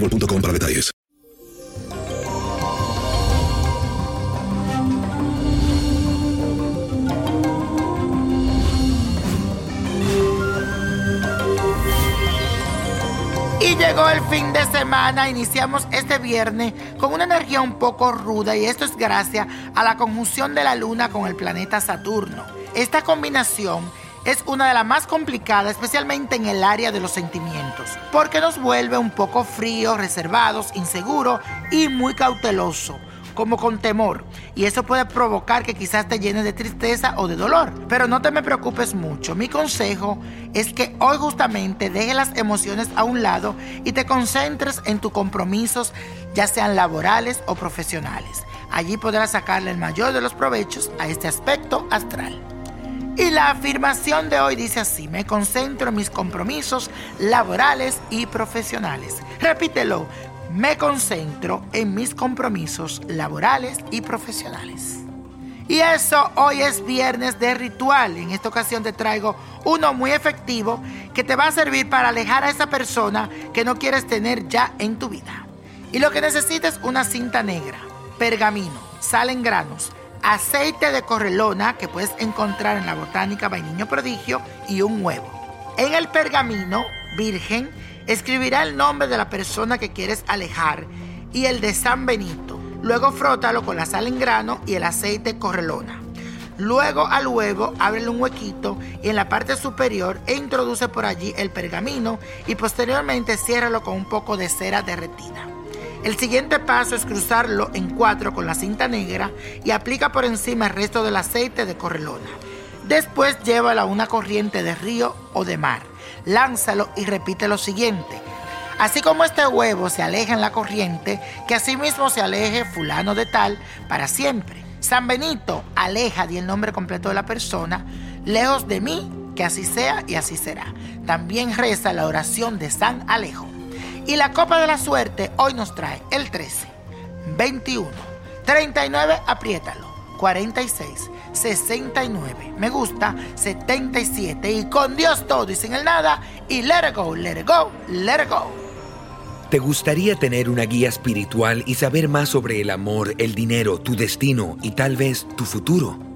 para detalles. Y llegó el fin de semana, iniciamos este viernes con una energía un poco ruda y esto es gracias a la conjunción de la luna con el planeta Saturno. Esta combinación es una de las más complicadas, especialmente en el área de los sentimientos, porque nos vuelve un poco fríos, reservados, inseguros y muy cauteloso como con temor. Y eso puede provocar que quizás te llenes de tristeza o de dolor. Pero no te me preocupes mucho. Mi consejo es que hoy justamente dejes las emociones a un lado y te concentres en tus compromisos, ya sean laborales o profesionales. Allí podrás sacarle el mayor de los provechos a este aspecto astral. Y la afirmación de hoy dice así, me concentro en mis compromisos laborales y profesionales. Repítelo, me concentro en mis compromisos laborales y profesionales. Y eso hoy es viernes de ritual. En esta ocasión te traigo uno muy efectivo que te va a servir para alejar a esa persona que no quieres tener ya en tu vida. Y lo que necesitas es una cinta negra, pergamino, sal en granos, aceite de correlona que puedes encontrar en la botánica Vainiño Prodigio y un huevo. En el pergamino virgen escribirá el nombre de la persona que quieres alejar y el de San Benito. Luego frótalo con la sal en grano y el aceite correlona. Luego al huevo ábrele un huequito y en la parte superior e introduce por allí el pergamino y posteriormente ciérralo con un poco de cera derretida. El siguiente paso es cruzarlo en cuatro con la cinta negra y aplica por encima el resto del aceite de correlona. Después llévalo a una corriente de río o de mar. Lánzalo y repite lo siguiente. Así como este huevo se aleja en la corriente, que asimismo se aleje fulano de tal para siempre. San Benito, aleja, di el nombre completo de la persona, lejos de mí, que así sea y así será. También reza la oración de San Alejo. Y la copa de la suerte hoy nos trae el 13, 21, 39, apriétalo, 46, 69, me gusta, 77 y con Dios todo y sin el nada y let it go, let it go, let it go. ¿Te gustaría tener una guía espiritual y saber más sobre el amor, el dinero, tu destino y tal vez tu futuro?